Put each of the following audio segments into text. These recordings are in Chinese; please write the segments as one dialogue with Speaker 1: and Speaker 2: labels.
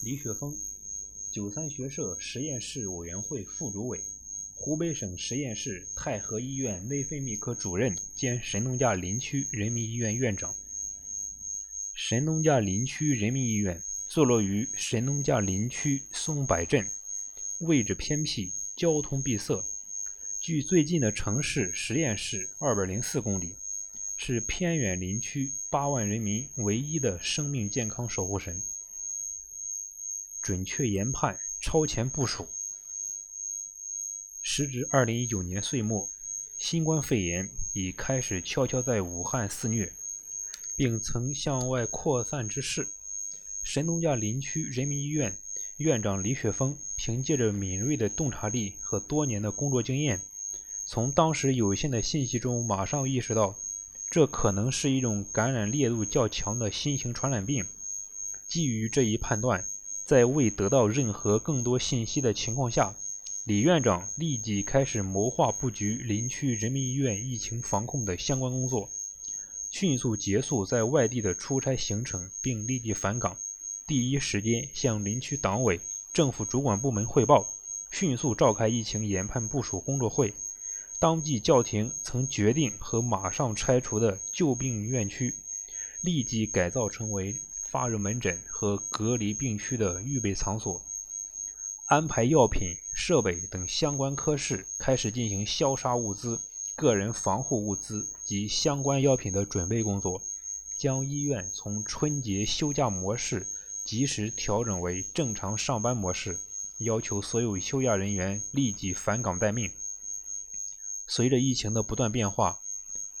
Speaker 1: 李雪峰，九三学社实验室委员会副主委，湖北省实验室太和医院内分泌科主任兼神农架林区人民医院院长。神农架林区人民医院坐落于神农架林区松柏镇，位置偏僻，交通闭塞，距最近的城市实验室二百零四公里，是偏远林区八万人民唯一的生命健康守护神。准确研判，超前部署。时值二零一九年岁末，新冠肺炎已开始悄悄在武汉肆虐，并曾向外扩散之势。神农架林区人民医院院长李雪峰凭借着敏锐的洞察力和多年的工作经验，从当时有限的信息中马上意识到，这可能是一种感染烈度较强的新型传染病。基于这一判断。在未得到任何更多信息的情况下，李院长立即开始谋划布局林区人民医院疫情防控的相关工作，迅速结束在外地的出差行程，并立即返岗，第一时间向林区党委、政府主管部门汇报，迅速召开疫情研判部署工作会，当即叫停曾决定和马上拆除的旧病院区，立即改造成为。发热门诊和隔离病区的预备场所，安排药品、设备等相关科室开始进行消杀物资、个人防护物资及相关药品的准备工作，将医院从春节休假模式及时调整为正常上班模式，要求所有休假人员立即返岗待命。随着疫情的不断变化。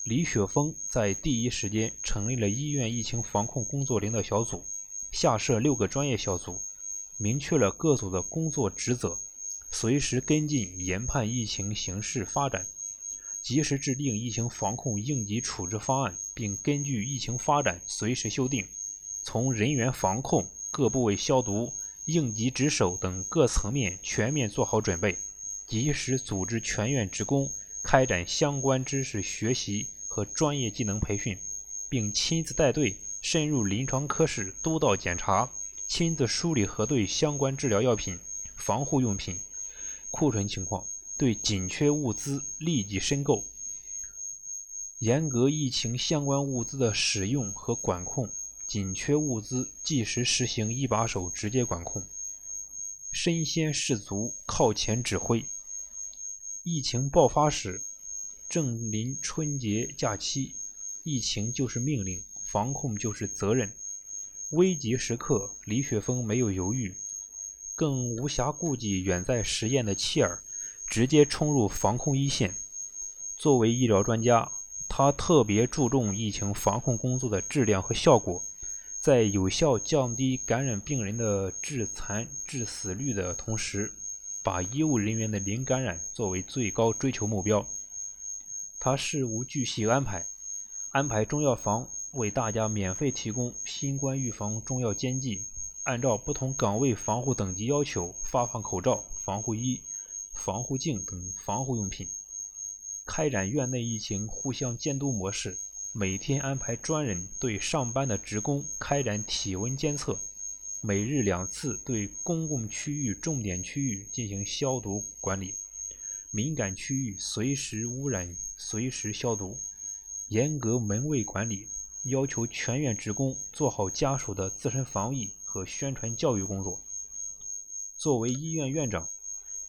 Speaker 1: 李雪峰在第一时间成立了医院疫情防控工作领导小组，下设六个专业小组，明确了各组的工作职责，随时跟进研判疫情形势发展，及时制定疫情防控应急处置方案，并根据疫情发展随时修订。从人员防控、各部位消毒、应急值守等各层面全面做好准备，及时组织全院职工开展相关知识学习。和专业技能培训，并亲自带队深入临床科室督导检查，亲自梳理核对相关治疗药品、防护用品库存情况，对紧缺物资立即申购，严格疫情相关物资的使用和管控，紧缺物资即时实行一把手直接管控，身先士卒，靠前指挥。疫情爆发时。正临春节假期，疫情就是命令，防控就是责任。危急时刻，李雪峰没有犹豫，更无暇顾及远在实验的妻儿，直接冲入防控一线。作为医疗专家，他特别注重疫情防控工作的质量和效果，在有效降低感染病人的致残致死率的同时，把医务人员的零感染作为最高追求目标。他事无巨细安排，安排中药房为大家免费提供新冠预防中药煎剂，按照不同岗位防护等级要求发放口罩、防护衣、防护镜等防护用品，开展院内疫情互相监督模式，每天安排专人对上班的职工开展体温监测，每日两次对公共区域重点区域进行消毒管理。敏感区域随时污染，随时消毒，严格门卫管理，要求全院职工做好家属的自身防疫和宣传教育工作。作为医院院长，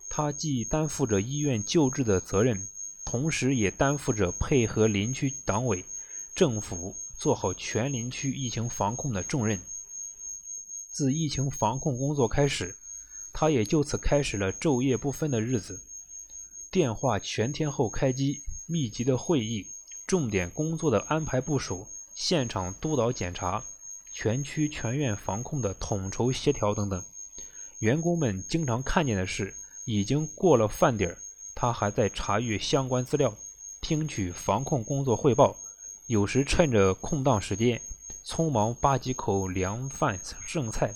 Speaker 1: 他既担负着医院救治的责任，同时也担负着配合林区党委、政府做好全林区疫情防控的重任。自疫情防控工作开始，他也就此开始了昼夜不分的日子。电话全天候开机，密集的会议，重点工作的安排部署，现场督导检查，全区全院防控的统筹协调等等。员工们经常看见的是，已经过了饭点儿，他还在查阅相关资料，听取防控工作汇报。有时趁着空档时间，匆忙扒几口凉饭剩菜，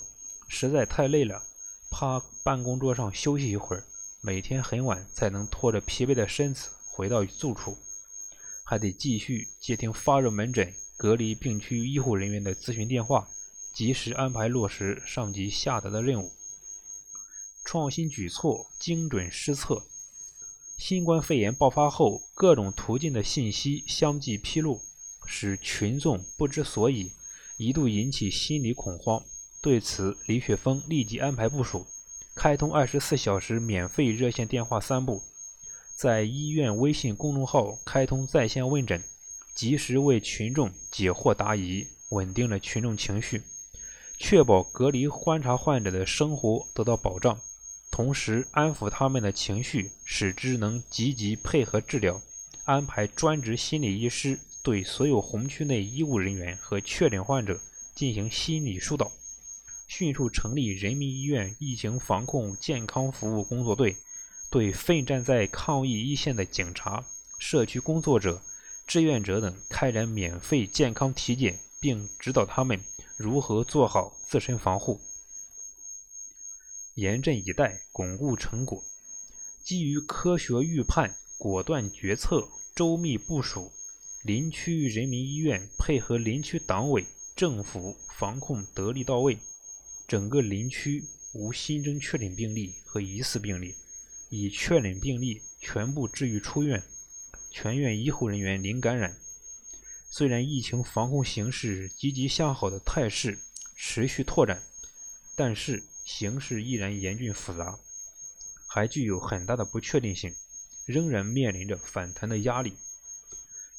Speaker 1: 实在太累了，趴办公桌上休息一会儿。每天很晚才能拖着疲惫的身子回到住处，还得继续接听发热门诊、隔离病区医护人员的咨询电话，及时安排落实上级下达的任务。创新举措，精准施策。新冠肺炎爆发后，各种途径的信息相继披露，使群众不知所以，一度引起心理恐慌。对此，李雪峰立即安排部署，开通二十四小时免费热线电话三部，在医院微信公众号开通在线问诊，及时为群众解惑答疑，稳定了群众情绪，确保隔离观察患者的生活得到保障。同时安抚他们的情绪，使之能积极配合治疗。安排专职心理医师对所有红区内医务人员和确诊患者进行心理疏导。迅速成立人民医院疫情防控健康服务工作队，对奋战在抗疫一线的警察、社区工作者、志愿者等开展免费健康体检，并指导他们如何做好自身防护。严阵以待，巩固成果。基于科学预判、果断决策、周密部署，林区人民医院配合林区党委政府防控得力到位，整个林区无新增确诊病例和疑似病例，已确诊病例全部治愈出院，全院医护人员零感染。虽然疫情防控形势积极向好的态势持续拓展，但是。形势依然严峻复杂，还具有很大的不确定性，仍然面临着反弹的压力。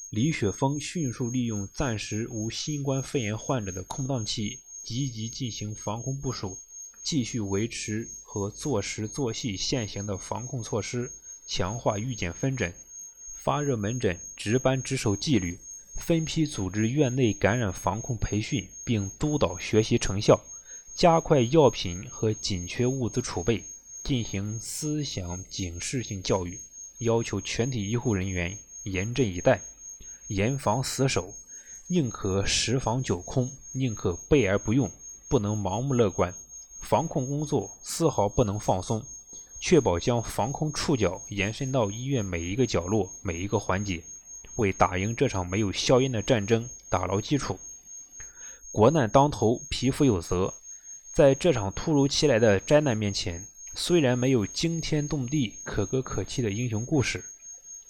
Speaker 1: 李雪峰迅速利用暂时无新冠肺炎患者的空档期，积极进行防控部署，继续维持和做实做细现行的防控措施，强化预检分诊、发热门诊值班值守纪律，分批组织院内感染防控培训，并督导学习成效。加快药品和紧缺物资储备，进行思想警示性教育，要求全体医护人员严阵以待，严防死守，宁可十防九空，宁可备而不用，不能盲目乐观。防控工作丝毫不能放松，确保将防控触角延伸到医院每一个角落、每一个环节，为打赢这场没有硝烟的战争打牢基础。国难当头，匹夫有责。在这场突如其来的灾难面前，虽然没有惊天动地、可歌可泣的英雄故事，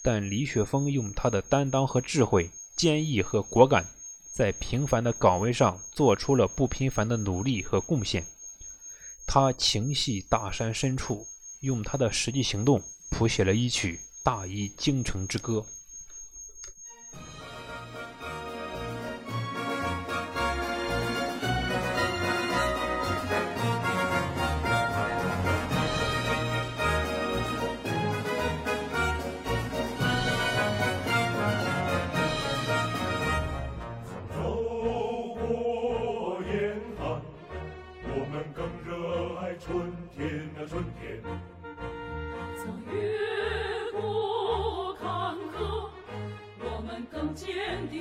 Speaker 1: 但李雪峰用他的担当和智慧、坚毅和果敢，在平凡的岗位上做出了不平凡的努力和贡献。他情系大山深处，用他的实际行动谱写了一曲大医精诚之歌。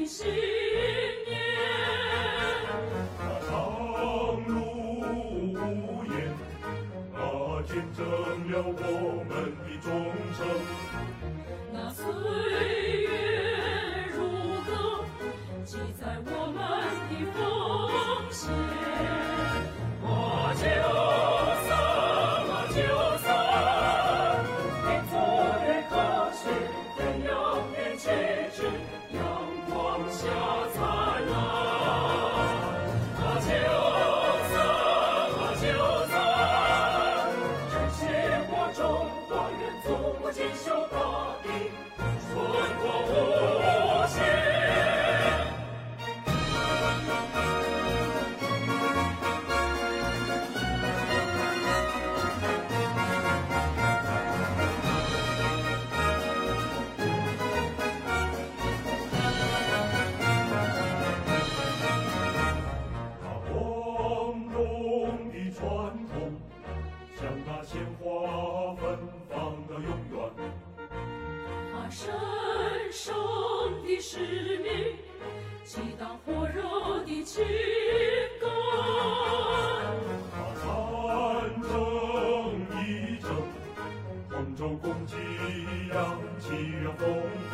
Speaker 2: 是使命，激荡火热的情感。把战争一争，同舟共济扬起风帆。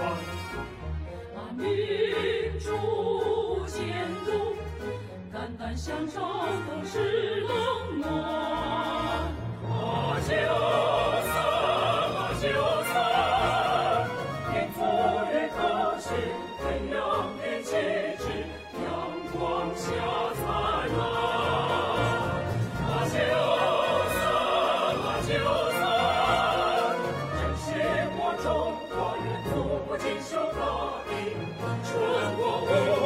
Speaker 2: 把民主监督，肝胆相照同是冷漠。锦绣大地，春光无限。